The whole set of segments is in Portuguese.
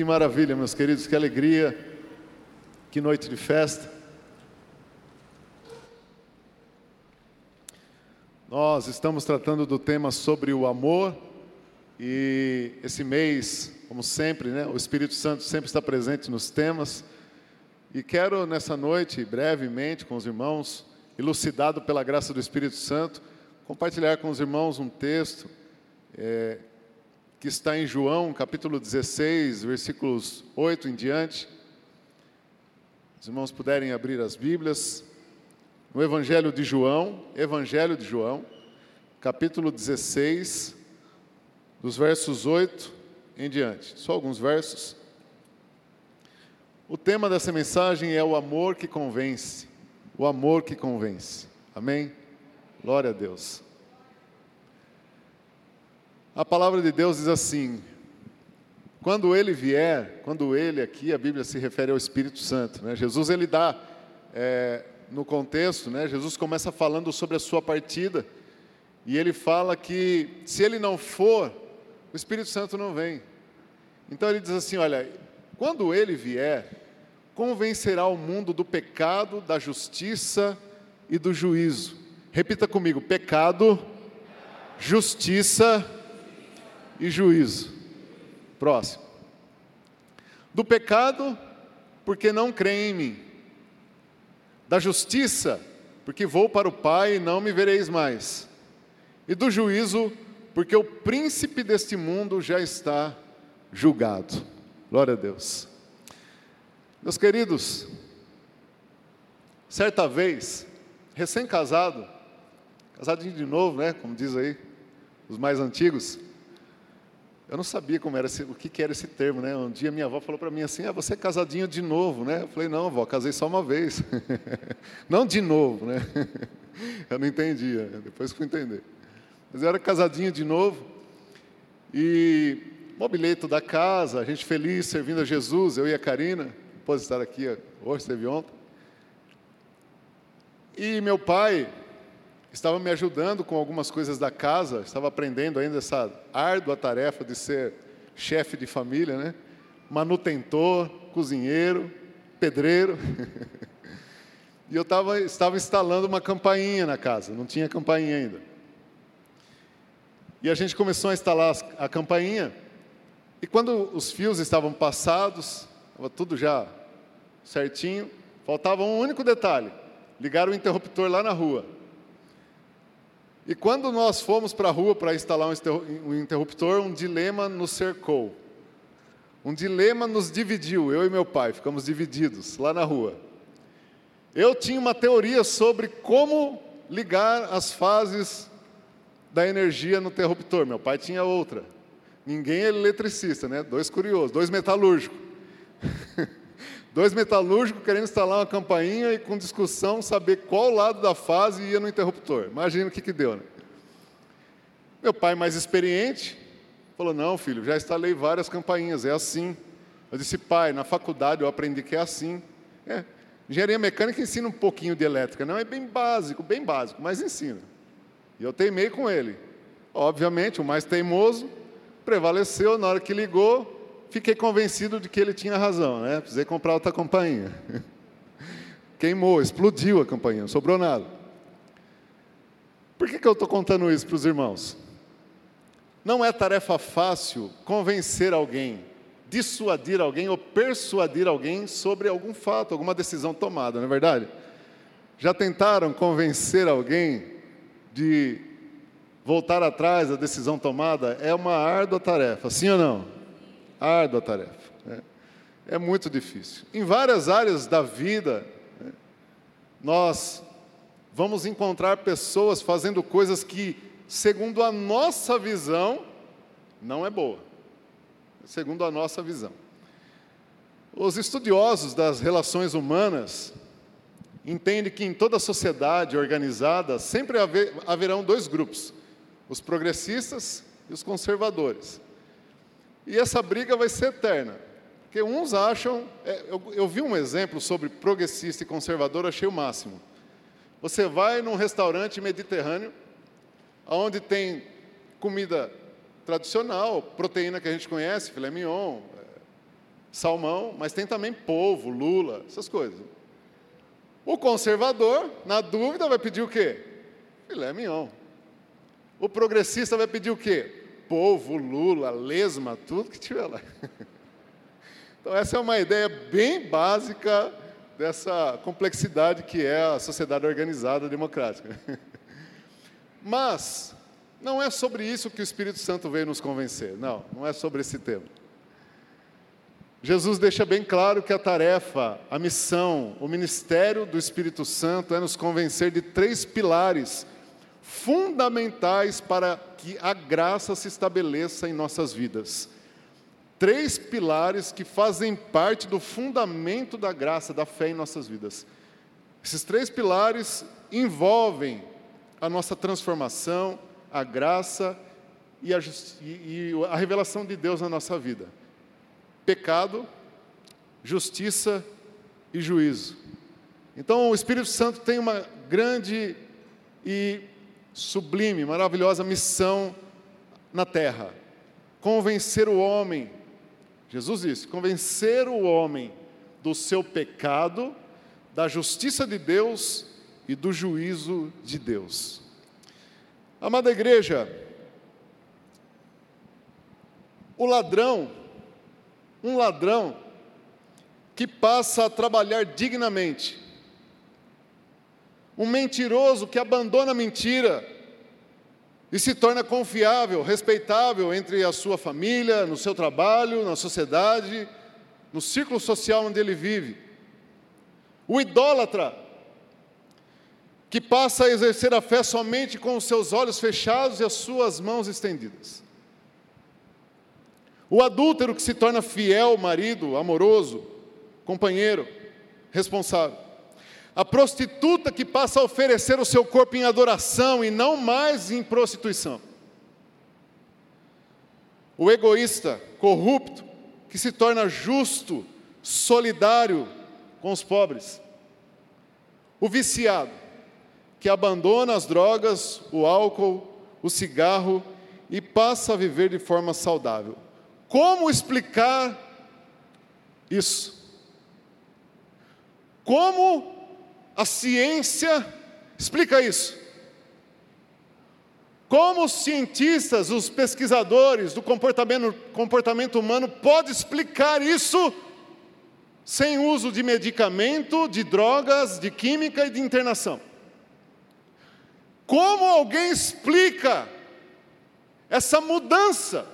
Que maravilha, meus queridos, que alegria, que noite de festa. Nós estamos tratando do tema sobre o amor e esse mês, como sempre, né, o Espírito Santo sempre está presente nos temas. E quero nessa noite, brevemente, com os irmãos, elucidado pela graça do Espírito Santo, compartilhar com os irmãos um texto é, que está em João, capítulo 16, versículos 8 em diante. Os irmãos puderem abrir as Bíblias. No Evangelho de João, Evangelho de João, capítulo 16, dos versos 8 em diante. Só alguns versos. O tema dessa mensagem é o amor que convence. O amor que convence. Amém? Glória a Deus. A palavra de Deus diz assim: quando ele vier, quando ele aqui, a Bíblia se refere ao Espírito Santo, né? Jesus ele dá, é, no contexto, né? Jesus começa falando sobre a sua partida, e ele fala que se ele não for, o Espírito Santo não vem. Então ele diz assim: olha, quando ele vier, convencerá o mundo do pecado, da justiça e do juízo. Repita comigo: pecado, justiça e juízo. Próximo. Do pecado, porque não creem em mim. Da justiça, porque vou para o Pai e não me vereis mais. E do juízo, porque o príncipe deste mundo já está julgado. Glória a Deus. Meus queridos, certa vez, recém-casado, casadinho de novo, né? Como diz aí, os mais antigos. Eu não sabia como era esse, o que, que era esse termo, né? Um dia minha avó falou para mim assim: "Ah, você é casadinho de novo, né?" Eu falei: "Não, avó, casei só uma vez." não de novo, né? eu não entendia, depois fui entender. Mas eu era casadinho de novo. E mobileto da casa, a gente feliz servindo a Jesus, eu e a Karina, pôde estar aqui hoje, esteve ontem. E meu pai estava me ajudando com algumas coisas da casa, estava aprendendo ainda essa árdua tarefa de ser chefe de família, né? Manutentor, cozinheiro, pedreiro. e eu tava, estava instalando uma campainha na casa, não tinha campainha ainda. E a gente começou a instalar a campainha, e quando os fios estavam passados, estava tudo já certinho, faltava um único detalhe: ligar o interruptor lá na rua. E quando nós fomos para a rua para instalar um interruptor, um dilema nos cercou. Um dilema nos dividiu, eu e meu pai, ficamos divididos lá na rua. Eu tinha uma teoria sobre como ligar as fases da energia no interruptor, meu pai tinha outra. Ninguém é eletricista, né? Dois curiosos, dois metalúrgicos. Dois metalúrgicos querendo instalar uma campainha e com discussão saber qual lado da fase ia no interruptor. Imagina o que, que deu, né? Meu pai, mais experiente, falou: Não, filho, já instalei várias campainhas, é assim. Eu disse: Pai, na faculdade eu aprendi que é assim. É, engenharia mecânica ensina um pouquinho de elétrica, não é bem básico, bem básico, mas ensina. E eu teimei com ele. Obviamente, o mais teimoso prevaleceu, na hora que ligou, fiquei convencido de que ele tinha razão, né? Precisei comprar outra campainha. Queimou, explodiu a campainha, não sobrou nada. Por que, que eu estou contando isso para os irmãos? Não é tarefa fácil convencer alguém, dissuadir alguém ou persuadir alguém sobre algum fato, alguma decisão tomada, não é verdade? Já tentaram convencer alguém de voltar atrás da decisão tomada é uma árdua tarefa, sim ou não? Árdua tarefa. Né? É muito difícil. Em várias áreas da vida, né, nós vamos encontrar pessoas fazendo coisas que, segundo a nossa visão, não é boa. Segundo a nossa visão. Os estudiosos das relações humanas entendem que em toda sociedade organizada sempre haver, haverão dois grupos os progressistas e os conservadores. E essa briga vai ser eterna, porque uns acham. É, eu, eu, vi um exemplo sobre progressista e conservador, achei o máximo. Você vai num restaurante mediterrâneo, onde tem comida tradicional, proteína que a gente conhece, filé mignon, salmão, mas tem também polvo, lula, essas coisas. O conservador, na dúvida, vai pedir o quê? Filé mignon. O progressista vai pedir o quê? Polvo, lula, lesma, tudo que tiver lá. Então, essa é uma ideia bem básica dessa complexidade que é a sociedade organizada democrática. Mas, não é sobre isso que o Espírito Santo veio nos convencer. Não, não é sobre esse tema. Jesus deixa bem claro que a tarefa, a missão, o ministério do Espírito Santo é nos convencer de três pilares fundamentais para que a graça se estabeleça em nossas vidas. Três pilares que fazem parte do fundamento da graça, da fé em nossas vidas. Esses três pilares envolvem a nossa transformação, a graça e a, e a revelação de Deus na nossa vida pecado, justiça e juízo. Então, o Espírito Santo tem uma grande e sublime, maravilhosa missão na terra: convencer o homem, Jesus disse, convencer o homem do seu pecado, da justiça de Deus e do juízo de Deus. Amada igreja, o ladrão um ladrão que passa a trabalhar dignamente, um mentiroso que abandona a mentira e se torna confiável, respeitável entre a sua família, no seu trabalho, na sociedade, no círculo social onde ele vive. O idólatra, que passa a exercer a fé somente com os seus olhos fechados e as suas mãos estendidas. O adúltero que se torna fiel marido, amoroso, companheiro, responsável. A prostituta que passa a oferecer o seu corpo em adoração e não mais em prostituição. O egoísta, corrupto, que se torna justo, solidário com os pobres. O viciado, que abandona as drogas, o álcool, o cigarro e passa a viver de forma saudável. Como explicar isso? Como a ciência explica isso? Como os cientistas, os pesquisadores do comportamento, comportamento humano podem explicar isso sem uso de medicamento, de drogas, de química e de internação? Como alguém explica essa mudança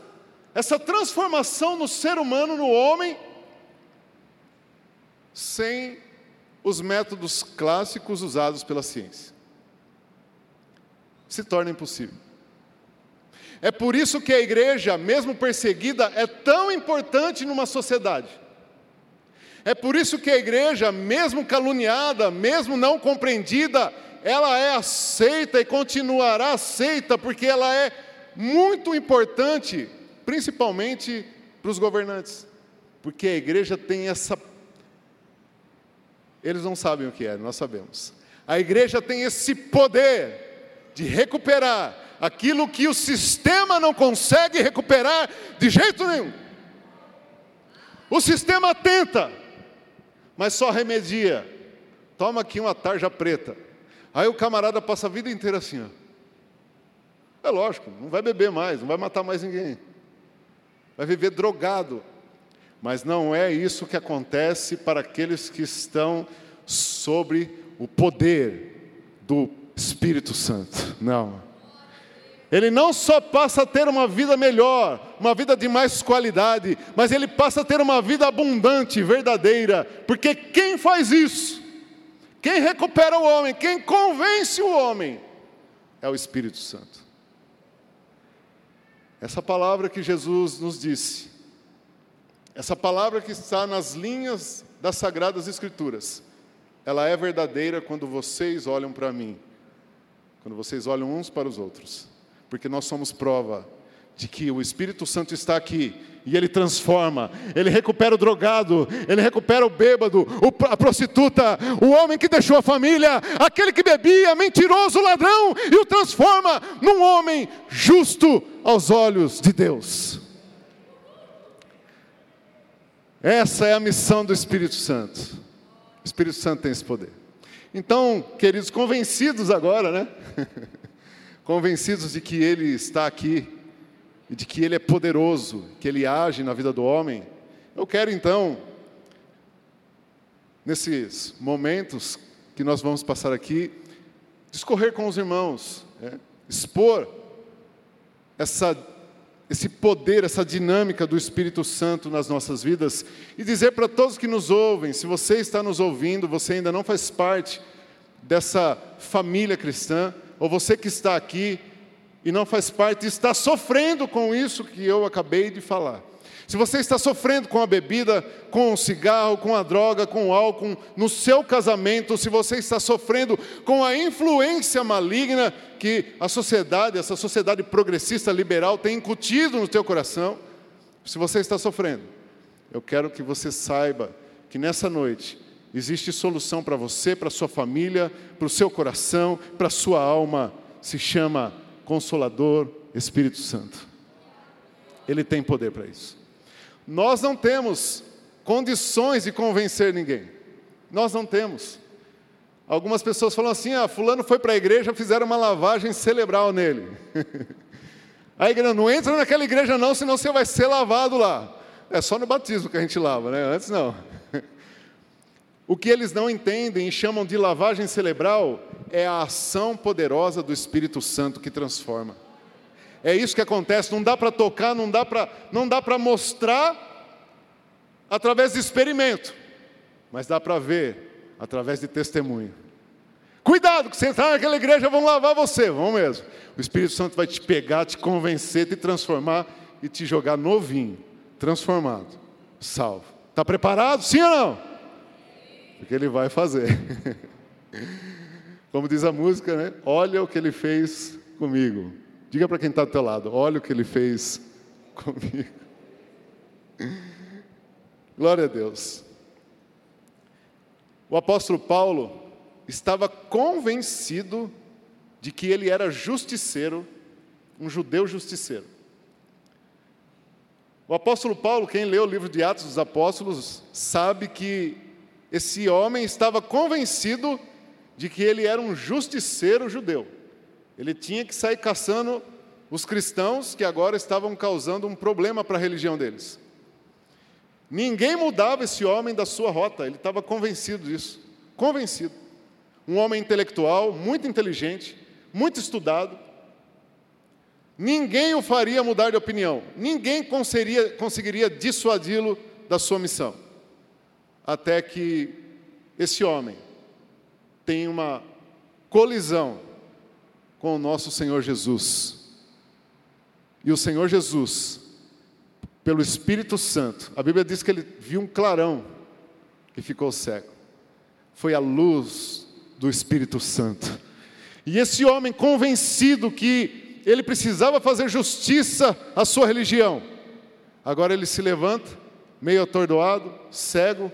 essa transformação no ser humano, no homem, sem os métodos clássicos usados pela ciência. Se torna impossível. É por isso que a igreja, mesmo perseguida, é tão importante numa sociedade. É por isso que a igreja, mesmo caluniada, mesmo não compreendida, ela é aceita e continuará aceita, porque ela é muito importante principalmente para os governantes, porque a igreja tem essa. Eles não sabem o que é, nós sabemos. A igreja tem esse poder de recuperar aquilo que o sistema não consegue recuperar de jeito nenhum. O sistema tenta, mas só remedia. Toma aqui uma tarja preta. Aí o camarada passa a vida inteira assim, ó. É lógico, não vai beber mais, não vai matar mais ninguém vai viver drogado. Mas não é isso que acontece para aqueles que estão sobre o poder do Espírito Santo. Não. Ele não só passa a ter uma vida melhor, uma vida de mais qualidade, mas ele passa a ter uma vida abundante, verdadeira, porque quem faz isso? Quem recupera o homem, quem convence o homem, é o Espírito Santo. Essa palavra que Jesus nos disse, essa palavra que está nas linhas das Sagradas Escrituras, ela é verdadeira quando vocês olham para mim, quando vocês olham uns para os outros, porque nós somos prova de que o Espírito Santo está aqui e ele transforma, ele recupera o drogado, ele recupera o bêbado, a prostituta, o homem que deixou a família, aquele que bebia, mentiroso, ladrão, e o transforma num homem justo aos olhos de Deus. Essa é a missão do Espírito Santo. O Espírito Santo tem esse poder. Então, queridos, convencidos agora, né? convencidos de que Ele está aqui e de que Ele é poderoso, que Ele age na vida do homem, eu quero então, nesses momentos que nós vamos passar aqui, discorrer com os irmãos, né? expor essa, esse poder, essa dinâmica do Espírito Santo nas nossas vidas e dizer para todos que nos ouvem: se você está nos ouvindo, você ainda não faz parte dessa família cristã, ou você que está aqui e não faz parte, está sofrendo com isso que eu acabei de falar. Se você está sofrendo com a bebida, com o cigarro, com a droga, com o álcool, no seu casamento, se você está sofrendo com a influência maligna que a sociedade, essa sociedade progressista liberal tem incutido no teu coração, se você está sofrendo, eu quero que você saiba que nessa noite existe solução para você, para sua família, para o seu coração, para a sua alma, se chama Consolador Espírito Santo. Ele tem poder para isso. Nós não temos condições de convencer ninguém. Nós não temos. Algumas pessoas falam assim: ah, fulano foi para a igreja, fizeram uma lavagem cerebral nele. a igreja não entra naquela igreja não, senão você vai ser lavado lá. É só no batismo que a gente lava, né? Antes não. O que eles não entendem e chamam de lavagem cerebral é a ação poderosa do Espírito Santo que transforma. É isso que acontece, não dá para tocar, não dá para não dá para mostrar através de experimento, mas dá para ver através de testemunho. Cuidado, que você entrar naquela igreja vão lavar você, vão mesmo. O Espírito Santo vai te pegar, te convencer, te transformar e te jogar novinho, transformado, salvo. Está preparado? Sim ou não? Porque ele vai fazer. Como diz a música, né? Olha o que ele fez comigo. Diga para quem está do teu lado, olha o que ele fez comigo. Glória a Deus. O apóstolo Paulo estava convencido de que ele era justiceiro, um judeu justiceiro. O apóstolo Paulo, quem lê o livro de Atos dos Apóstolos, sabe que esse homem estava convencido de que ele era um justiceiro judeu. Ele tinha que sair caçando os cristãos que agora estavam causando um problema para a religião deles. Ninguém mudava esse homem da sua rota, ele estava convencido disso. Convencido. Um homem intelectual, muito inteligente, muito estudado. Ninguém o faria mudar de opinião, ninguém conseguiria, conseguiria dissuadi-lo da sua missão. Até que esse homem tem uma colisão com o nosso Senhor Jesus. E o Senhor Jesus, pelo Espírito Santo, a Bíblia diz que ele viu um clarão e ficou cego. Foi a luz do Espírito Santo. E esse homem convencido que ele precisava fazer justiça à sua religião, agora ele se levanta, meio atordoado, cego,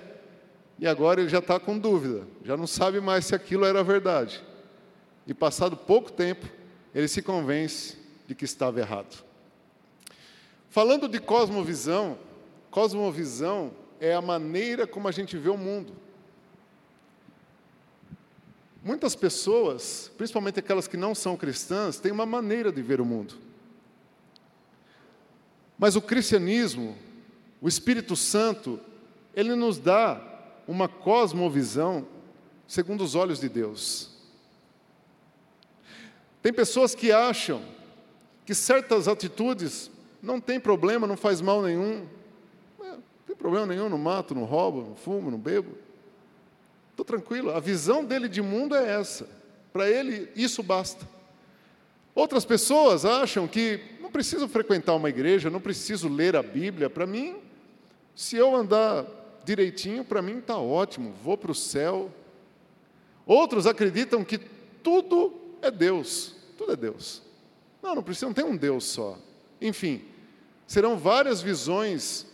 e agora ele já está com dúvida, já não sabe mais se aquilo era verdade. E passado pouco tempo, ele se convence de que estava errado. Falando de cosmovisão, cosmovisão é a maneira como a gente vê o mundo. Muitas pessoas, principalmente aquelas que não são cristãs, têm uma maneira de ver o mundo. Mas o cristianismo, o Espírito Santo, ele nos dá uma cosmovisão segundo os olhos de Deus. Tem pessoas que acham que certas atitudes não tem problema, não faz mal nenhum. Não tem problema nenhum, não mato, não roubo, não fumo, não bebo. Estou tranquilo. A visão dele de mundo é essa. Para ele, isso basta. Outras pessoas acham que não preciso frequentar uma igreja, não preciso ler a Bíblia. Para mim, se eu andar direitinho, para mim está ótimo, vou para o céu. Outros acreditam que tudo é Deus, tudo é Deus. Não, não precisa, não tem um Deus só. Enfim, serão várias visões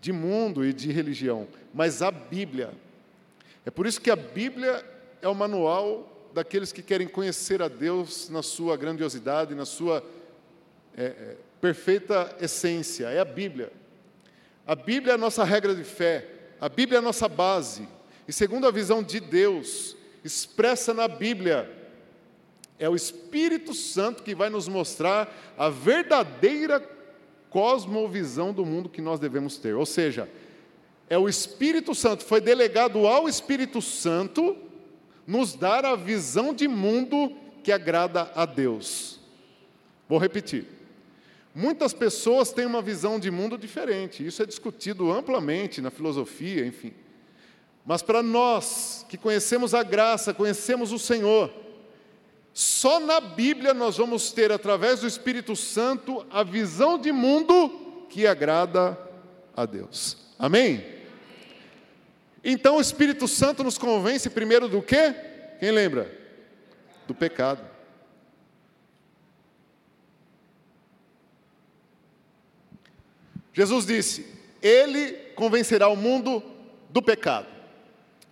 de mundo e de religião, mas a Bíblia. É por isso que a Bíblia é o manual daqueles que querem conhecer a Deus na sua grandiosidade, na sua é, é, perfeita essência. É a Bíblia. A Bíblia é a nossa regra de fé, a Bíblia é a nossa base. E segundo a visão de Deus, expressa na Bíblia, é o Espírito Santo que vai nos mostrar a verdadeira cosmovisão do mundo que nós devemos ter. Ou seja, é o Espírito Santo, foi delegado ao Espírito Santo nos dar a visão de mundo que agrada a Deus. Vou repetir. Muitas pessoas têm uma visão de mundo diferente, isso é discutido amplamente na filosofia, enfim. Mas para nós que conhecemos a graça, conhecemos o Senhor, só na Bíblia nós vamos ter, através do Espírito Santo, a visão de mundo que agrada a Deus. Amém? Então o Espírito Santo nos convence primeiro do quê? Quem lembra? Do pecado. Jesus disse: Ele convencerá o mundo do pecado.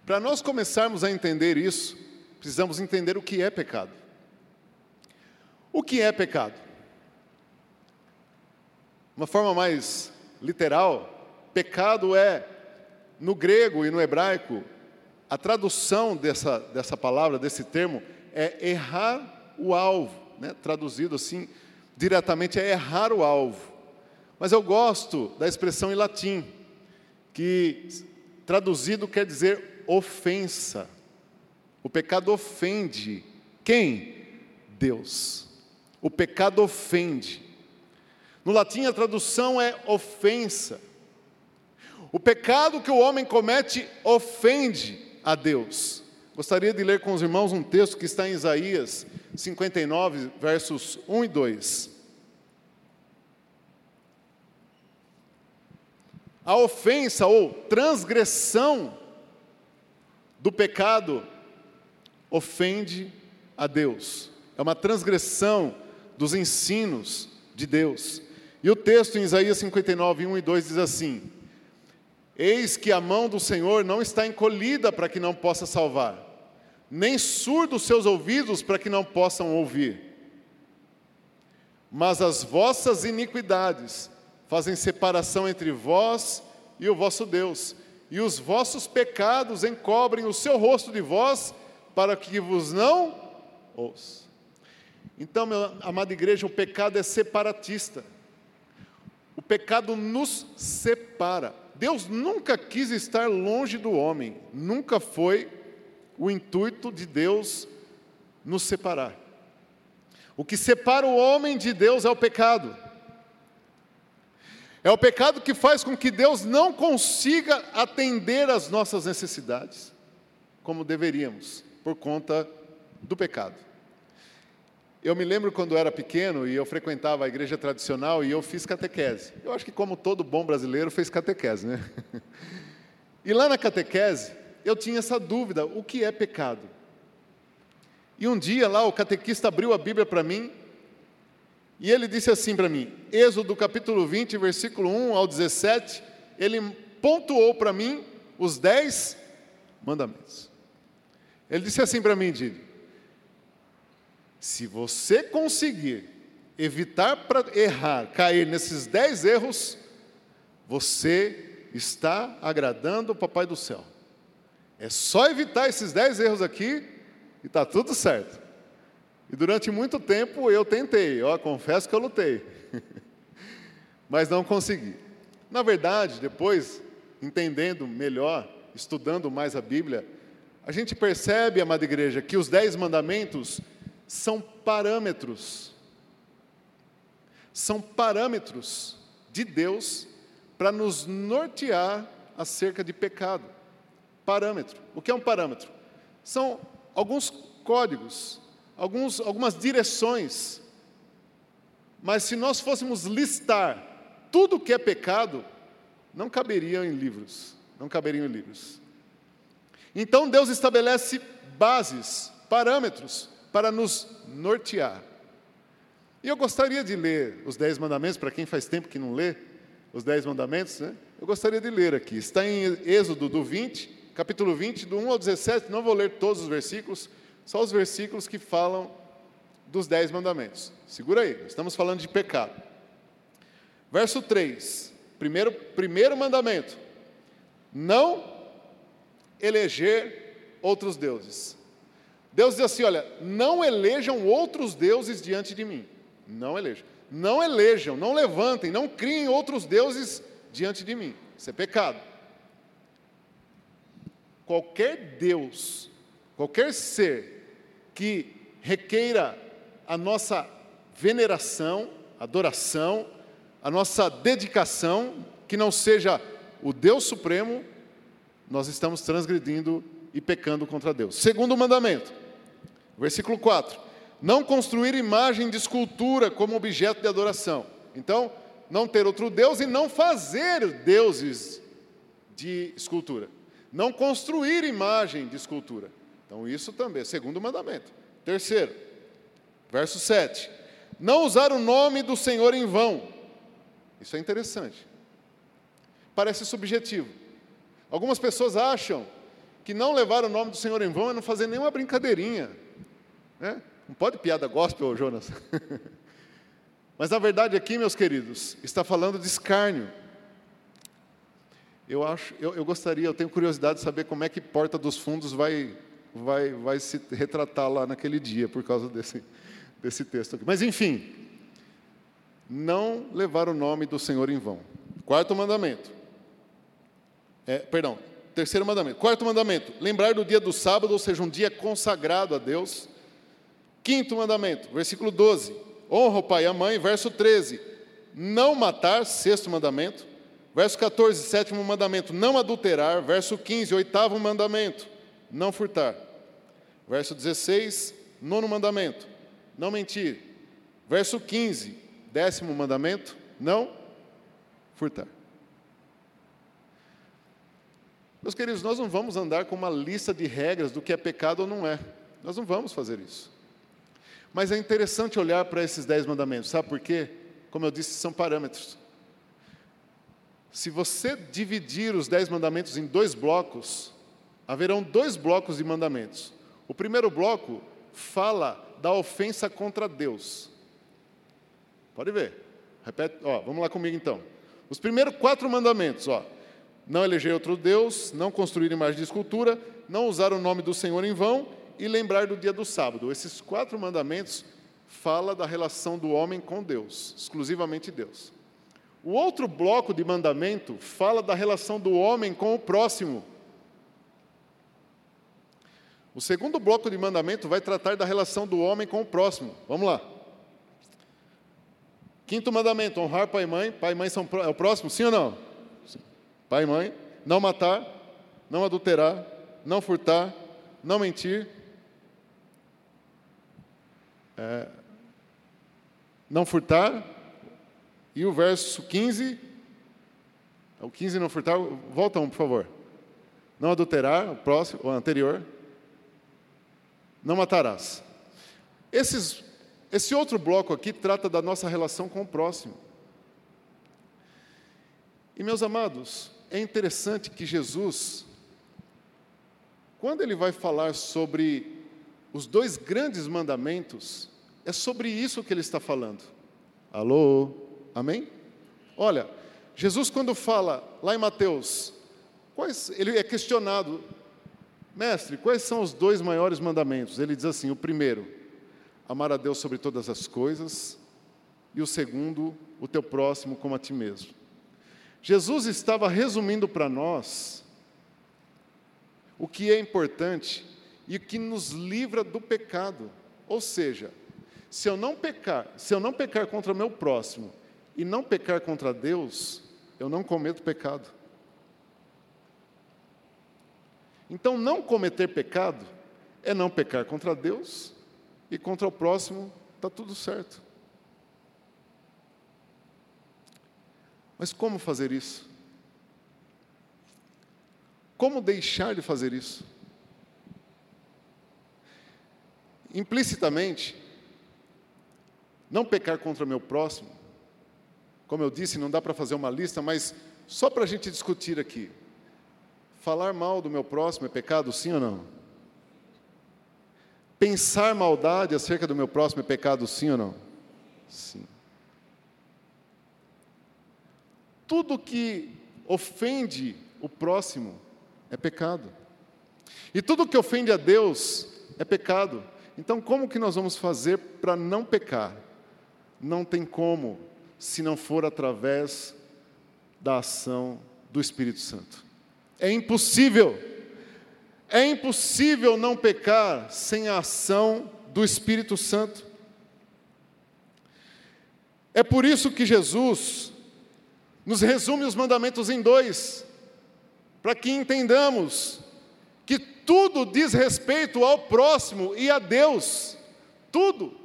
Para nós começarmos a entender isso, precisamos entender o que é pecado. O que é pecado? Uma forma mais literal, pecado é, no grego e no hebraico, a tradução dessa, dessa palavra, desse termo, é errar o alvo. Né? Traduzido assim, diretamente, é errar o alvo. Mas eu gosto da expressão em latim, que traduzido quer dizer ofensa. O pecado ofende quem? Deus. O pecado ofende. No latim a tradução é ofensa. O pecado que o homem comete ofende a Deus. Gostaria de ler com os irmãos um texto que está em Isaías 59, versos 1 e 2. A ofensa ou transgressão do pecado ofende a Deus. É uma transgressão dos ensinos de Deus. E o texto em Isaías 59, 1 e 2 diz assim: Eis que a mão do Senhor não está encolhida para que não possa salvar, nem surdos seus ouvidos para que não possam ouvir. Mas as vossas iniquidades fazem separação entre vós e o vosso Deus, e os vossos pecados encobrem o seu rosto de vós, para que vos não ouça. Então, meu amada igreja, o pecado é separatista. O pecado nos separa. Deus nunca quis estar longe do homem, nunca foi o intuito de Deus nos separar. O que separa o homem de Deus é o pecado. É o pecado que faz com que Deus não consiga atender às nossas necessidades, como deveríamos, por conta do pecado. Eu me lembro quando era pequeno e eu frequentava a igreja tradicional e eu fiz catequese. Eu acho que, como todo bom brasileiro, fez catequese, né? E lá na catequese, eu tinha essa dúvida: o que é pecado? E um dia lá o catequista abriu a Bíblia para mim e ele disse assim para mim, Êxodo capítulo 20, versículo 1 ao 17, ele pontuou para mim os dez mandamentos. Ele disse assim para mim, Didi, se você conseguir evitar para errar, cair nesses dez erros, você está agradando o Papai do céu. É só evitar esses dez erros aqui e está tudo certo. E durante muito tempo eu tentei, ó, confesso que eu lutei, mas não consegui. Na verdade, depois, entendendo melhor, estudando mais a Bíblia, a gente percebe, amada igreja, que os dez mandamentos são parâmetros. São parâmetros de Deus para nos nortear acerca de pecado. Parâmetro. O que é um parâmetro? São alguns códigos, alguns, algumas direções. Mas se nós fôssemos listar tudo o que é pecado, não caberia em livros, não caberiam em livros. Então Deus estabelece bases, parâmetros para nos nortear. E eu gostaria de ler os Dez Mandamentos, para quem faz tempo que não lê os Dez Mandamentos, né? eu gostaria de ler aqui. Está em Êxodo do 20, capítulo 20, do 1 ao 17, não vou ler todos os versículos, só os versículos que falam dos dez mandamentos. Segura aí, estamos falando de pecado. Verso 3: Primeiro, primeiro mandamento: não eleger outros deuses. Deus diz assim: olha, não elejam outros deuses diante de mim. Não elejam. Não elejam, não levantem, não criem outros deuses diante de mim. Isso é pecado. Qualquer Deus, qualquer ser que requeira a nossa veneração, adoração, a nossa dedicação, que não seja o Deus Supremo, nós estamos transgredindo e pecando contra Deus. Segundo mandamento, versículo 4: Não construir imagem de escultura como objeto de adoração. Então, não ter outro Deus e não fazer deuses de escultura. Não construir imagem de escultura. Então, isso também, segundo mandamento. Terceiro, verso 7. Não usar o nome do Senhor em vão. Isso é interessante. Parece subjetivo. Algumas pessoas acham que não levar o nome do Senhor em vão é não fazer nenhuma brincadeirinha. Né? Não pode piada gospel, Jonas. Mas na verdade aqui, meus queridos, está falando de escárnio. Eu acho, eu, eu, gostaria, eu tenho curiosidade de saber como é que Porta dos Fundos vai, vai, vai se retratar lá naquele dia por causa desse, desse texto aqui. Mas enfim, não levar o nome do Senhor em vão. Quarto mandamento. É, perdão, terceiro mandamento. Quarto mandamento, lembrar do dia do sábado, ou seja, um dia consagrado a Deus. Quinto mandamento, versículo 12. Honra o pai e a mãe, verso 13. Não matar, sexto mandamento. Verso 14, sétimo mandamento, não adulterar. Verso 15, oitavo mandamento, não furtar. Verso 16, nono mandamento, não mentir. Verso 15, décimo mandamento, não furtar. Meus queridos, nós não vamos andar com uma lista de regras do que é pecado ou não é. Nós não vamos fazer isso. Mas é interessante olhar para esses dez mandamentos, sabe por quê? Como eu disse, são parâmetros. Se você dividir os dez mandamentos em dois blocos, haverão dois blocos de mandamentos. O primeiro bloco fala da ofensa contra Deus. Pode ver. Repete, ó, vamos lá comigo então. Os primeiros quatro mandamentos, ó não eleger outro Deus, não construir imagem de escultura, não usar o nome do Senhor em vão e lembrar do dia do sábado. Esses quatro mandamentos fala da relação do homem com Deus, exclusivamente Deus. O outro bloco de mandamento fala da relação do homem com o próximo. O segundo bloco de mandamento vai tratar da relação do homem com o próximo. Vamos lá. Quinto mandamento: honrar pai e mãe. Pai e mãe são é o próximo, sim ou não? pai e mãe, não matar, não adulterar, não furtar, não mentir, é, não furtar, e o verso 15, o 15 não furtar, volta um, por favor. Não adulterar, o próximo, o anterior. Não matarás. Esses, esse outro bloco aqui trata da nossa relação com o próximo. E meus amados, é interessante que Jesus, quando ele vai falar sobre os dois grandes mandamentos, é sobre isso que ele está falando. Alô? Amém? Olha, Jesus, quando fala lá em Mateus, quais, ele é questionado, mestre, quais são os dois maiores mandamentos? Ele diz assim: o primeiro, amar a Deus sobre todas as coisas, e o segundo, o teu próximo como a ti mesmo. Jesus estava resumindo para nós o que é importante e o que nos livra do pecado. Ou seja, se eu não pecar, se eu não pecar contra o meu próximo e não pecar contra Deus, eu não cometo pecado. Então, não cometer pecado é não pecar contra Deus e contra o próximo, está tudo certo. Mas como fazer isso? Como deixar de fazer isso? Implicitamente, não pecar contra o meu próximo, como eu disse, não dá para fazer uma lista, mas só para a gente discutir aqui. Falar mal do meu próximo é pecado, sim ou não? Pensar maldade acerca do meu próximo é pecado, sim ou não? Sim. tudo que ofende o próximo é pecado. E tudo que ofende a Deus é pecado. Então, como que nós vamos fazer para não pecar? Não tem como, se não for através da ação do Espírito Santo. É impossível. É impossível não pecar sem a ação do Espírito Santo. É por isso que Jesus nos resume os mandamentos em dois, para que entendamos que tudo diz respeito ao próximo e a Deus. Tudo.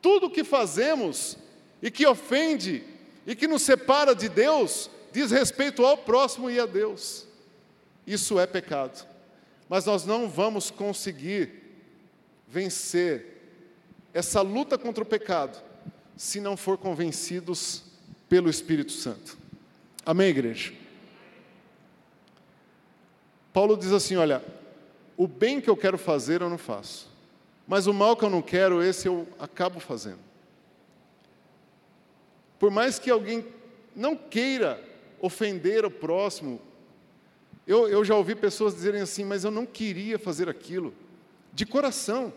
Tudo que fazemos e que ofende e que nos separa de Deus diz respeito ao próximo e a Deus. Isso é pecado. Mas nós não vamos conseguir vencer essa luta contra o pecado se não for convencidos pelo Espírito Santo. Amém, igreja? Paulo diz assim: olha, o bem que eu quero fazer eu não faço, mas o mal que eu não quero, esse eu acabo fazendo. Por mais que alguém não queira ofender o próximo, eu, eu já ouvi pessoas dizerem assim, mas eu não queria fazer aquilo, de coração.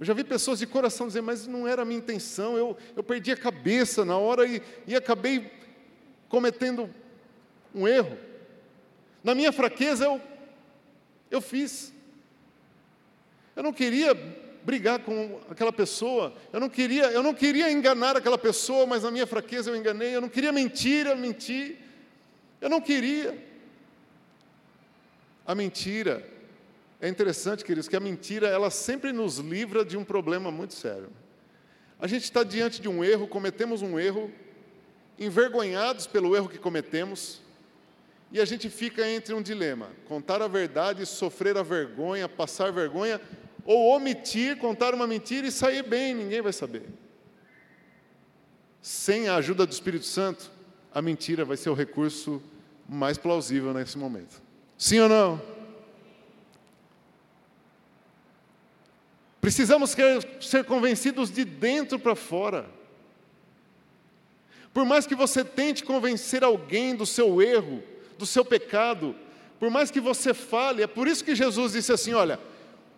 Eu já vi pessoas de coração dizer, mas não era a minha intenção, eu, eu perdi a cabeça na hora e, e acabei cometendo um erro. Na minha fraqueza eu eu fiz. Eu não queria brigar com aquela pessoa, eu não queria, eu não queria enganar aquela pessoa, mas na minha fraqueza eu enganei, eu não queria mentir, eu menti. Eu não queria. A mentira é interessante, queridos, que a mentira ela sempre nos livra de um problema muito sério. A gente está diante de um erro, cometemos um erro, envergonhados pelo erro que cometemos, e a gente fica entre um dilema: contar a verdade, sofrer a vergonha, passar vergonha, ou omitir, contar uma mentira e sair bem, ninguém vai saber. Sem a ajuda do Espírito Santo, a mentira vai ser o recurso mais plausível nesse momento. Sim ou não? Precisamos ser convencidos de dentro para fora. Por mais que você tente convencer alguém do seu erro, do seu pecado, por mais que você fale, é por isso que Jesus disse assim: olha,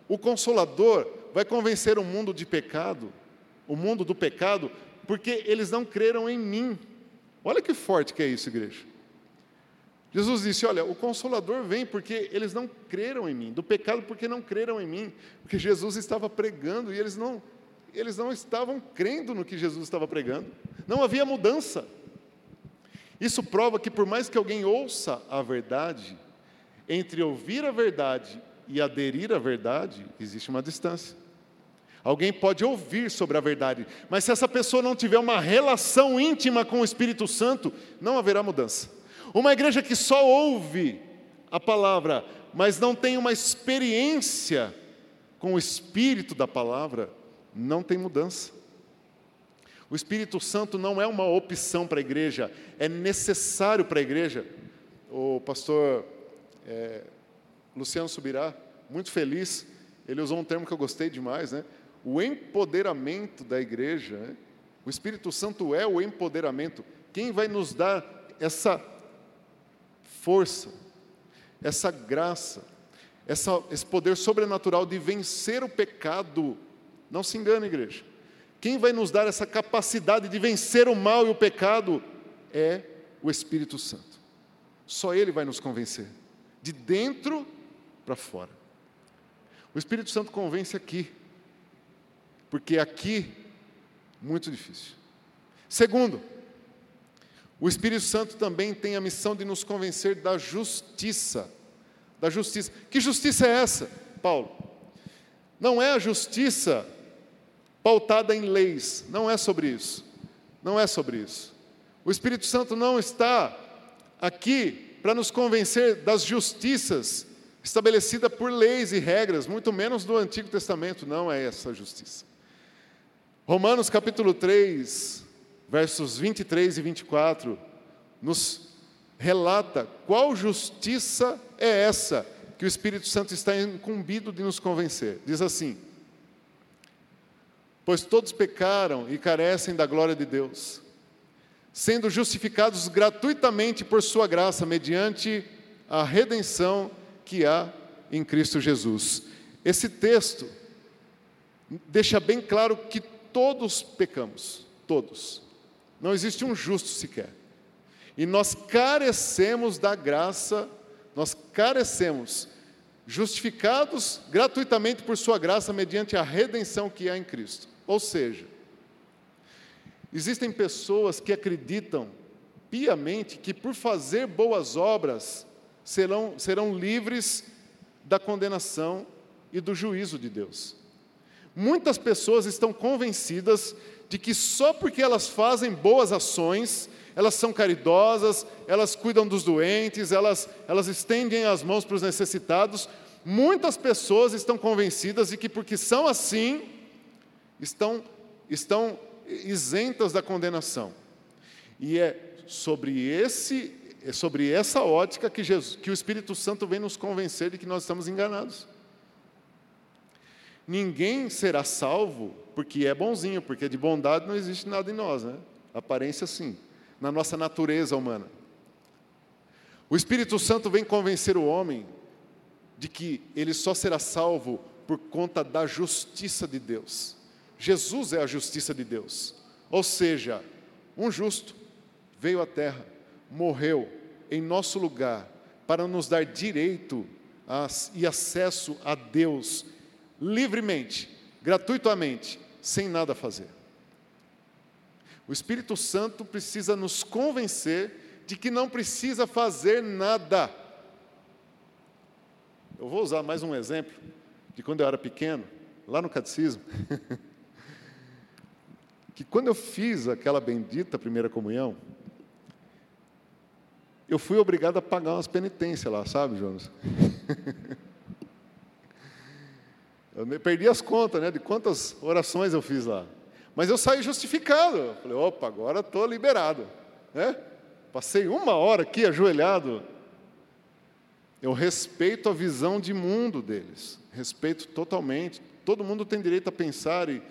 o consolador vai convencer o mundo de pecado, o mundo do pecado, porque eles não creram em mim. Olha que forte que é isso, igreja. Jesus disse: Olha, o Consolador vem porque eles não creram em mim, do pecado porque não creram em mim, porque Jesus estava pregando e eles não, eles não estavam crendo no que Jesus estava pregando, não havia mudança. Isso prova que, por mais que alguém ouça a verdade, entre ouvir a verdade e aderir à verdade, existe uma distância. Alguém pode ouvir sobre a verdade, mas se essa pessoa não tiver uma relação íntima com o Espírito Santo, não haverá mudança. Uma igreja que só ouve a palavra, mas não tem uma experiência com o Espírito da palavra, não tem mudança. O Espírito Santo não é uma opção para a igreja, é necessário para a igreja. O pastor é, Luciano Subirá, muito feliz, ele usou um termo que eu gostei demais, né? O empoderamento da igreja. Né? O Espírito Santo é o empoderamento. Quem vai nos dar essa força, essa graça, essa, esse poder sobrenatural de vencer o pecado? Não se engane, igreja. Quem vai nos dar essa capacidade de vencer o mal e o pecado é o Espírito Santo. Só Ele vai nos convencer, de dentro para fora. O Espírito Santo convence aqui, porque aqui, muito difícil. Segundo, o Espírito Santo também tem a missão de nos convencer da justiça. Da justiça. Que justiça é essa, Paulo? Não é a justiça pautada em leis. Não é sobre isso. Não é sobre isso. O Espírito Santo não está aqui para nos convencer das justiças estabelecidas por leis e regras, muito menos do Antigo Testamento. Não é essa justiça. Romanos capítulo 3, versos 23 e 24, nos relata qual justiça é essa que o Espírito Santo está incumbido de nos convencer. Diz assim: Pois todos pecaram e carecem da glória de Deus, sendo justificados gratuitamente por Sua graça, mediante a redenção que há em Cristo Jesus. Esse texto deixa bem claro que todos pecamos, todos. Não existe um justo sequer. E nós carecemos da graça, nós carecemos, justificados gratuitamente por Sua graça, mediante a redenção que há em Cristo. Ou seja, existem pessoas que acreditam piamente que por fazer boas obras serão, serão livres da condenação e do juízo de Deus. Muitas pessoas estão convencidas de que só porque elas fazem boas ações, elas são caridosas, elas cuidam dos doentes, elas, elas estendem as mãos para os necessitados. Muitas pessoas estão convencidas de que porque são assim, estão, estão isentas da condenação. E é sobre, esse, é sobre essa ótica que, Jesus, que o Espírito Santo vem nos convencer de que nós estamos enganados. Ninguém será salvo porque é bonzinho, porque de bondade não existe nada em nós, né? Aparência sim, na nossa natureza humana. O Espírito Santo vem convencer o homem de que ele só será salvo por conta da justiça de Deus. Jesus é a justiça de Deus. Ou seja, um justo veio à terra, morreu em nosso lugar para nos dar direito a, e acesso a Deus livremente, gratuitamente, sem nada fazer. O Espírito Santo precisa nos convencer de que não precisa fazer nada. Eu vou usar mais um exemplo de quando eu era pequeno, lá no catecismo. que quando eu fiz aquela bendita primeira comunhão, eu fui obrigado a pagar umas penitências lá, sabe, Jonas? Eu perdi as contas, né, de quantas orações eu fiz lá. Mas eu saí justificado. Eu falei, opa, agora estou liberado. Né? Passei uma hora aqui ajoelhado. Eu respeito a visão de mundo deles. Respeito totalmente. Todo mundo tem direito a pensar, e...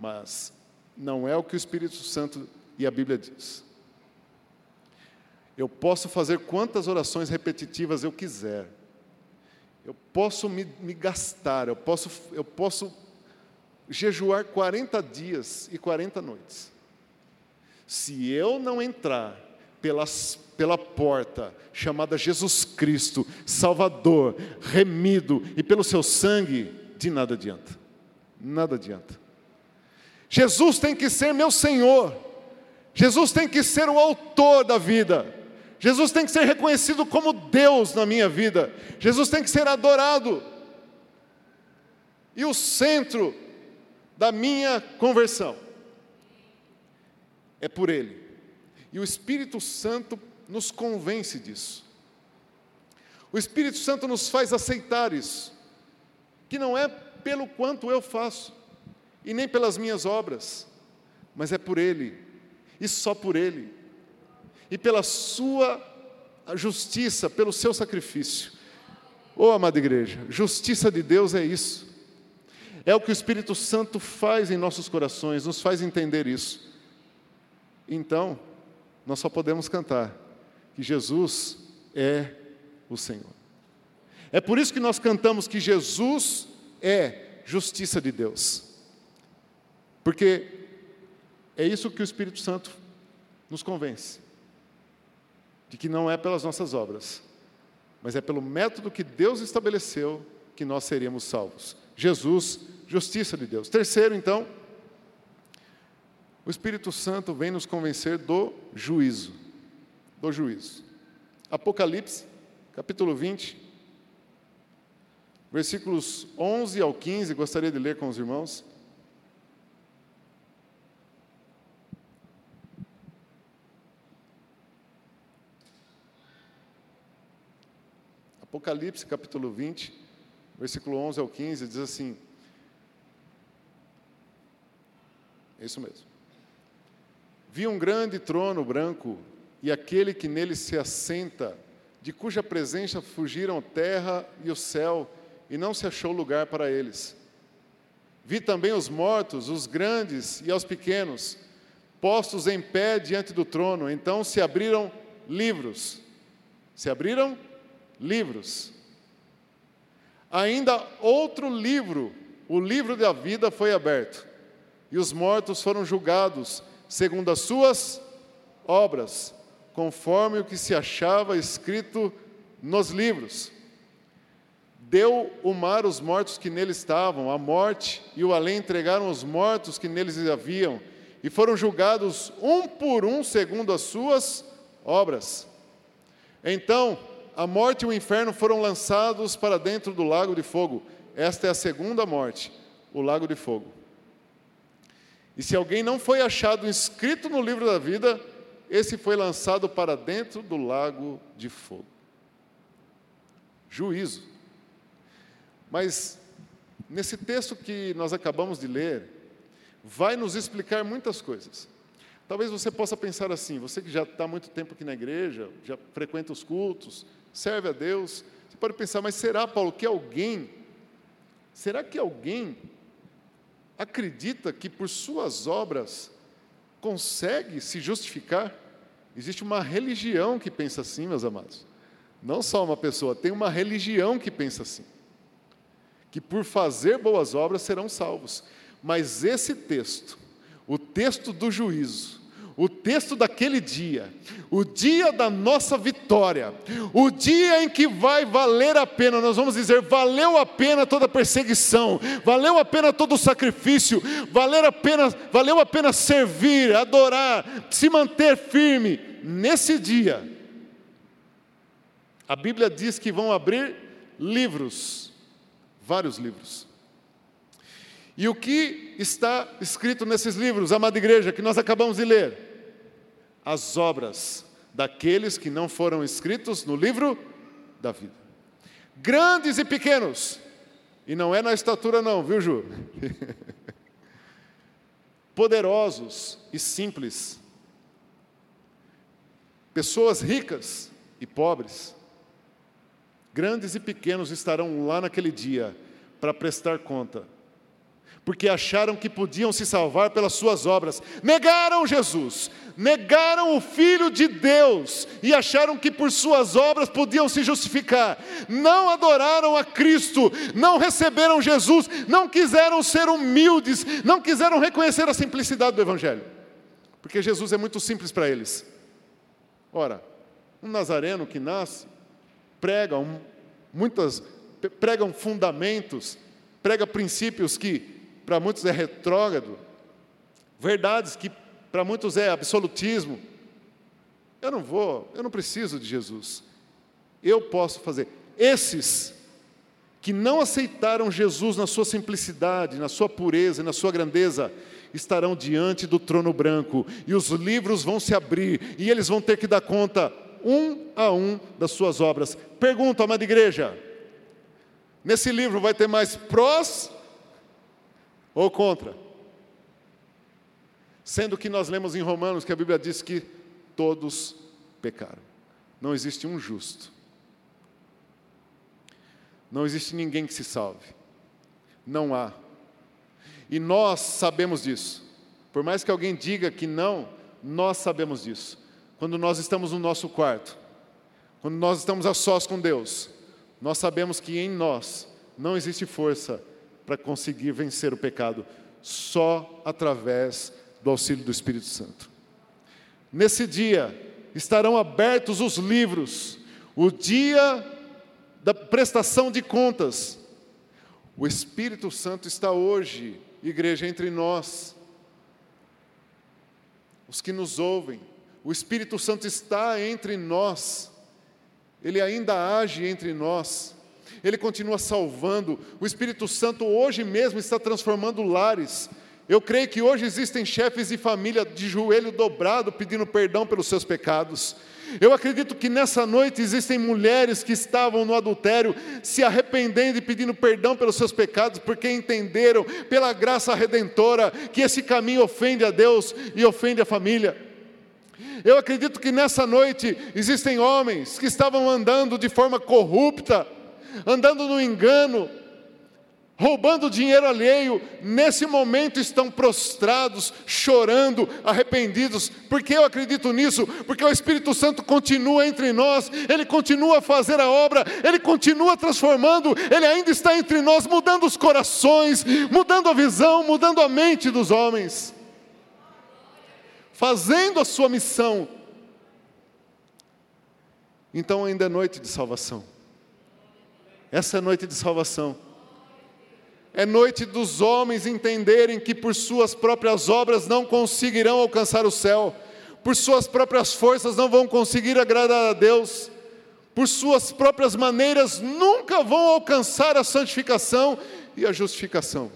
mas não é o que o Espírito Santo e a Bíblia diz. Eu posso fazer quantas orações repetitivas eu quiser eu posso me, me gastar, eu posso, eu posso jejuar 40 dias e 40 noites. Se eu não entrar pelas, pela porta chamada Jesus Cristo, Salvador, remido e pelo seu sangue, de nada adianta. Nada adianta. Jesus tem que ser meu Senhor. Jesus tem que ser o autor da vida. Jesus tem que ser reconhecido como Deus na minha vida. Jesus tem que ser adorado. E o centro da minha conversão é por Ele. E o Espírito Santo nos convence disso. O Espírito Santo nos faz aceitar isso, que não é pelo quanto eu faço, e nem pelas minhas obras, mas é por Ele, e só por Ele e pela sua justiça, pelo seu sacrifício. Oh, amada igreja, justiça de Deus é isso. É o que o Espírito Santo faz em nossos corações, nos faz entender isso. Então, nós só podemos cantar que Jesus é o Senhor. É por isso que nós cantamos que Jesus é justiça de Deus. Porque é isso que o Espírito Santo nos convence de que não é pelas nossas obras, mas é pelo método que Deus estabeleceu que nós seríamos salvos. Jesus, justiça de Deus. Terceiro, então, o Espírito Santo vem nos convencer do juízo. Do juízo. Apocalipse, capítulo 20, versículos 11 ao 15, gostaria de ler com os irmãos. Apocalipse capítulo 20, versículo 11 ao 15, diz assim: É isso mesmo. Vi um grande trono branco e aquele que nele se assenta, de cuja presença fugiram terra e o céu, e não se achou lugar para eles. Vi também os mortos, os grandes e aos pequenos, postos em pé diante do trono. Então se abriram livros. Se abriram livros. Ainda outro livro, o livro da vida, foi aberto. E os mortos foram julgados segundo as suas obras, conforme o que se achava escrito nos livros. Deu o mar os mortos que nele estavam, a morte e o além entregaram os mortos que neles haviam, e foram julgados um por um segundo as suas obras. Então, a morte e o inferno foram lançados para dentro do lago de fogo. Esta é a segunda morte, o lago de fogo. E se alguém não foi achado inscrito no livro da vida, esse foi lançado para dentro do lago de fogo. Juízo. Mas nesse texto que nós acabamos de ler, vai nos explicar muitas coisas. Talvez você possa pensar assim, você que já está muito tempo aqui na igreja, já frequenta os cultos, serve a Deus, você pode pensar, mas será, Paulo, que alguém, será que alguém acredita que por suas obras consegue se justificar? Existe uma religião que pensa assim, meus amados. Não só uma pessoa, tem uma religião que pensa assim. Que por fazer boas obras serão salvos. Mas esse texto, o texto do juízo, o texto daquele dia, o dia da nossa vitória, o dia em que vai valer a pena, nós vamos dizer, valeu a pena toda a perseguição, valeu a pena todo o sacrifício, valeu a pena, valeu a pena servir, adorar, se manter firme. Nesse dia, a Bíblia diz que vão abrir livros, vários livros. E o que está escrito nesses livros, amada igreja, que nós acabamos de ler? As obras daqueles que não foram escritos no livro da vida. Grandes e pequenos. E não é na estatura, não, viu, Ju? Poderosos e simples. Pessoas ricas e pobres. Grandes e pequenos estarão lá naquele dia para prestar conta porque acharam que podiam se salvar pelas suas obras. Negaram Jesus, negaram o Filho de Deus e acharam que por suas obras podiam se justificar. Não adoraram a Cristo, não receberam Jesus, não quiseram ser humildes, não quiseram reconhecer a simplicidade do Evangelho, porque Jesus é muito simples para eles. Ora, um nazareno que nasce, prega um, muitas, pregam fundamentos, prega princípios que para muitos é retrógrado, verdades que para muitos é absolutismo. Eu não vou, eu não preciso de Jesus. Eu posso fazer. Esses que não aceitaram Jesus na sua simplicidade, na sua pureza e na sua grandeza, estarão diante do trono branco, e os livros vão se abrir, e eles vão ter que dar conta, um a um, das suas obras. Pergunta, amada igreja: nesse livro vai ter mais prós ou contra? Sendo que nós lemos em Romanos que a Bíblia diz que todos pecaram. Não existe um justo. Não existe ninguém que se salve. Não há. E nós sabemos disso. Por mais que alguém diga que não, nós sabemos disso. Quando nós estamos no nosso quarto, quando nós estamos a sós com Deus, nós sabemos que em nós não existe força para conseguir vencer o pecado, só através do auxílio do Espírito Santo. Nesse dia estarão abertos os livros, o dia da prestação de contas. O Espírito Santo está hoje, igreja, entre nós, os que nos ouvem. O Espírito Santo está entre nós, ele ainda age entre nós. Ele continua salvando. O Espírito Santo hoje mesmo está transformando lares. Eu creio que hoje existem chefes de família de joelho dobrado pedindo perdão pelos seus pecados. Eu acredito que nessa noite existem mulheres que estavam no adultério se arrependendo e pedindo perdão pelos seus pecados, porque entenderam, pela graça redentora, que esse caminho ofende a Deus e ofende a família. Eu acredito que nessa noite existem homens que estavam andando de forma corrupta, andando no engano, roubando dinheiro alheio, nesse momento estão prostrados, chorando, arrependidos. Por que eu acredito nisso? Porque o Espírito Santo continua entre nós, ele continua a fazer a obra, ele continua transformando, ele ainda está entre nós, mudando os corações, mudando a visão, mudando a mente dos homens, fazendo a sua missão. Então ainda é noite de salvação. Essa é noite de salvação. É noite dos homens entenderem que por suas próprias obras não conseguirão alcançar o céu, por suas próprias forças não vão conseguir agradar a Deus, por suas próprias maneiras nunca vão alcançar a santificação e a justificação.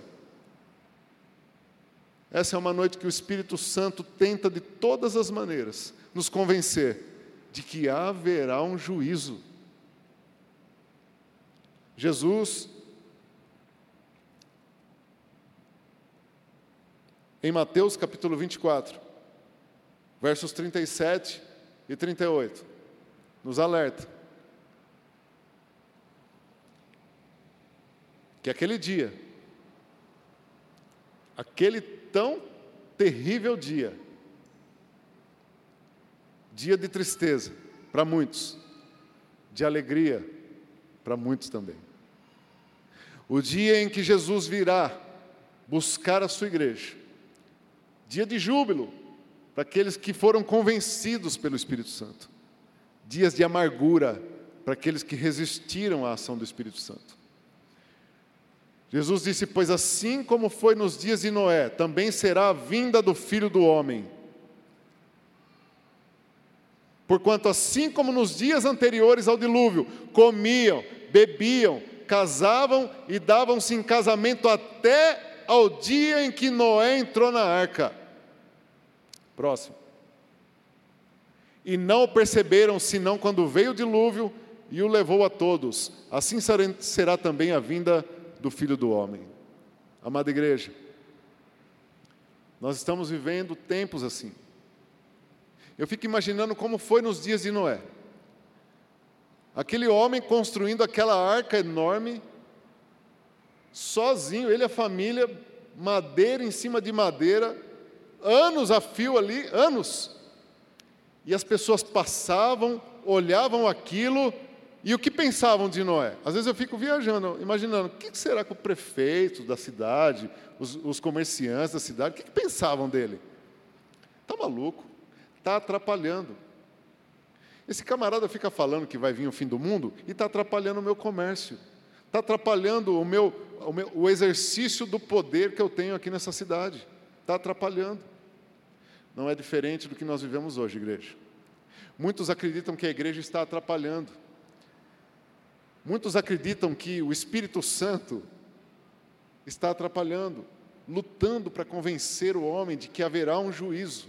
Essa é uma noite que o Espírito Santo tenta de todas as maneiras nos convencer de que haverá um juízo. Jesus em Mateus capítulo 24, versos 37 e 38, nos alerta que aquele dia, aquele tão terrível dia, dia de tristeza para muitos, de alegria para muitos também. O dia em que Jesus virá buscar a sua igreja, Dia de júbilo para aqueles que foram convencidos pelo Espírito Santo. Dias de amargura para aqueles que resistiram à ação do Espírito Santo. Jesus disse: Pois assim como foi nos dias de Noé, também será a vinda do filho do homem. Porquanto, assim como nos dias anteriores ao dilúvio, comiam, bebiam, casavam e davam-se em casamento até ao dia em que Noé entrou na arca. Próximo. E não o perceberam senão quando veio o dilúvio e o levou a todos. Assim será também a vinda do Filho do Homem. Amada igreja, nós estamos vivendo tempos assim. Eu fico imaginando como foi nos dias de Noé. Aquele homem construindo aquela arca enorme, sozinho, ele e a família, madeira em cima de madeira, anos a fio ali, anos. E as pessoas passavam, olhavam aquilo, e o que pensavam de Noé? Às vezes eu fico viajando, imaginando, o que será que o prefeito da cidade, os, os comerciantes da cidade, o que, que pensavam dele? Está maluco, está atrapalhando. Esse camarada fica falando que vai vir o fim do mundo e está atrapalhando o meu comércio, está atrapalhando o meu, o, meu, o exercício do poder que eu tenho aqui nessa cidade. Está atrapalhando. Não é diferente do que nós vivemos hoje, igreja. Muitos acreditam que a igreja está atrapalhando. Muitos acreditam que o Espírito Santo está atrapalhando, lutando para convencer o homem de que haverá um juízo.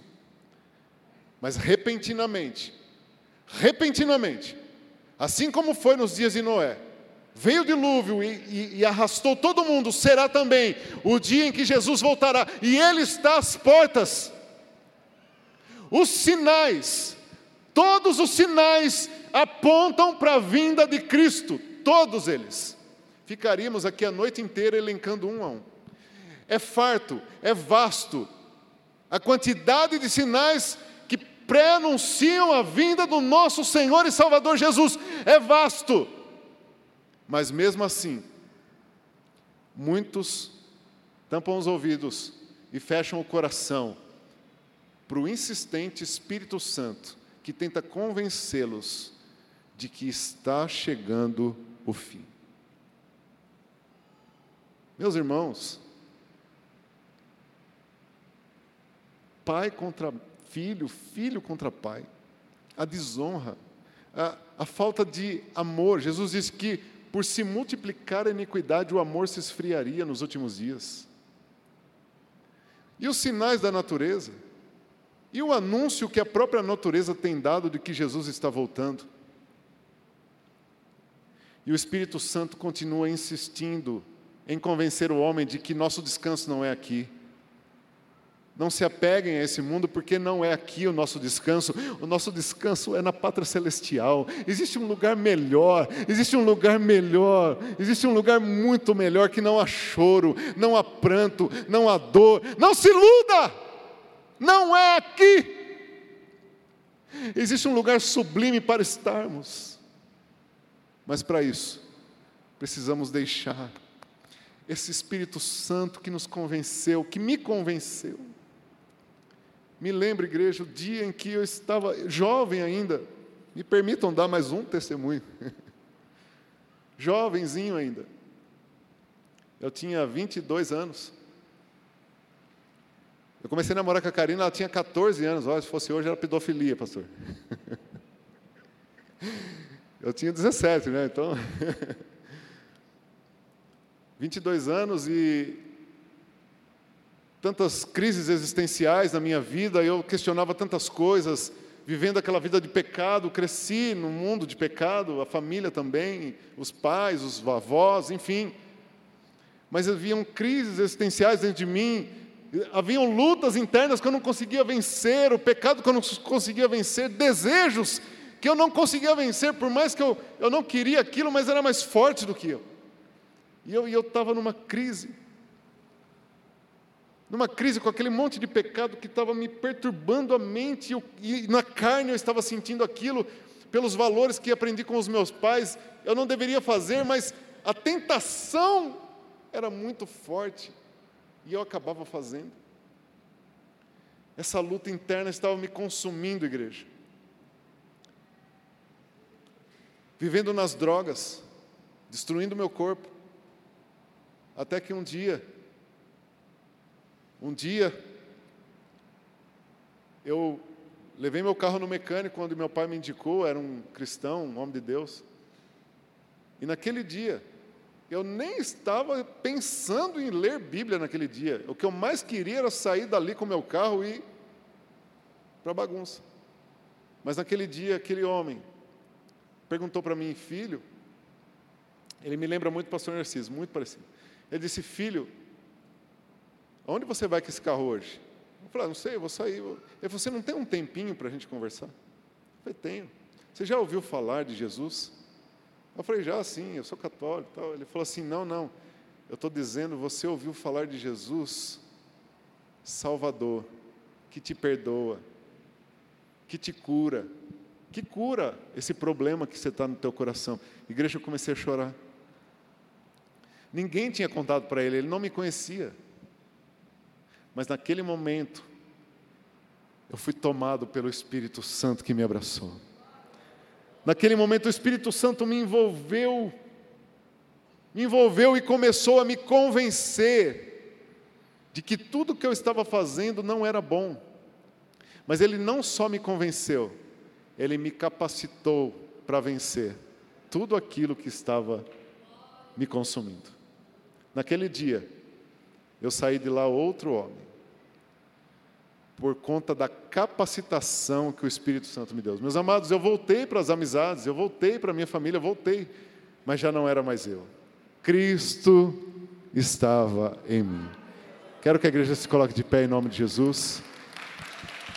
Mas repentinamente, repentinamente, assim como foi nos dias de Noé, veio o dilúvio e, e, e, arrastou todo mundo, será também o dia em que Jesus voltará, e Ele está às portas. Os sinais, todos os sinais apontam para a vinda de Cristo, todos eles. Ficaríamos aqui a noite inteira elencando um a um. É farto, é vasto, a quantidade de sinais que pré-anunciam a vinda do nosso Senhor e Salvador Jesus é vasto. Mas mesmo assim, muitos tampam os ouvidos e fecham o coração para o insistente Espírito Santo que tenta convencê-los de que está chegando o fim. Meus irmãos, pai contra filho, filho contra pai, a desonra, a, a falta de amor. Jesus disse que por se multiplicar a iniquidade, o amor se esfriaria nos últimos dias. E os sinais da natureza? E o anúncio que a própria natureza tem dado de que Jesus está voltando? E o Espírito Santo continua insistindo em convencer o homem de que nosso descanso não é aqui. Não se apeguem a esse mundo, porque não é aqui o nosso descanso. O nosso descanso é na pátria celestial. Existe um lugar melhor, existe um lugar melhor, existe um lugar muito melhor que não há choro, não há pranto, não há dor. Não se iluda! Não é aqui. Existe um lugar sublime para estarmos. Mas para isso, precisamos deixar esse Espírito Santo que nos convenceu, que me convenceu me lembro, igreja, o dia em que eu estava jovem ainda. Me permitam dar mais um testemunho. Jovenzinho ainda. Eu tinha 22 anos. Eu comecei a namorar com a Karina, ela tinha 14 anos. Olha, se fosse hoje era pedofilia, pastor. Eu tinha 17, né? Então. 22 anos e tantas crises existenciais na minha vida, eu questionava tantas coisas, vivendo aquela vida de pecado, cresci no mundo de pecado, a família também, os pais, os avós, enfim. Mas haviam crises existenciais dentro de mim, haviam lutas internas que eu não conseguia vencer, o pecado que eu não conseguia vencer, desejos que eu não conseguia vencer, por mais que eu, eu não queria aquilo, mas era mais forte do que eu. E eu estava numa crise numa crise com aquele monte de pecado que estava me perturbando a mente, e na carne eu estava sentindo aquilo, pelos valores que aprendi com os meus pais, eu não deveria fazer, mas a tentação era muito forte, e eu acabava fazendo. Essa luta interna estava me consumindo, igreja. Vivendo nas drogas, destruindo meu corpo, até que um dia, um dia, eu levei meu carro no mecânico quando meu pai me indicou, era um cristão, um homem de Deus. E naquele dia, eu nem estava pensando em ler Bíblia naquele dia. O que eu mais queria era sair dali com meu carro e para bagunça. Mas naquele dia, aquele homem perguntou para mim, filho, ele me lembra muito o pastor Narciso, muito parecido. Ele disse, filho, Aonde você vai com esse carro hoje? Eu falei, ah, não sei, eu vou sair. Ele falou, você não tem um tempinho para a gente conversar? Eu falei, tenho. Você já ouviu falar de Jesus? Eu falei, já sim, eu sou católico. Tal. Ele falou assim, não, não. Eu estou dizendo, você ouviu falar de Jesus, Salvador, que te perdoa, que te cura, que cura esse problema que você está no teu coração. Igreja, eu comecei a chorar. Ninguém tinha contado para ele, ele não me conhecia. Mas naquele momento, eu fui tomado pelo Espírito Santo que me abraçou. Naquele momento, o Espírito Santo me envolveu, me envolveu e começou a me convencer de que tudo que eu estava fazendo não era bom. Mas Ele não só me convenceu, Ele me capacitou para vencer tudo aquilo que estava me consumindo. Naquele dia, eu saí de lá outro homem por conta da capacitação que o Espírito Santo me deu. Meus amados, eu voltei para as amizades, eu voltei para a minha família, voltei, mas já não era mais eu. Cristo estava em mim. Quero que a igreja se coloque de pé em nome de Jesus.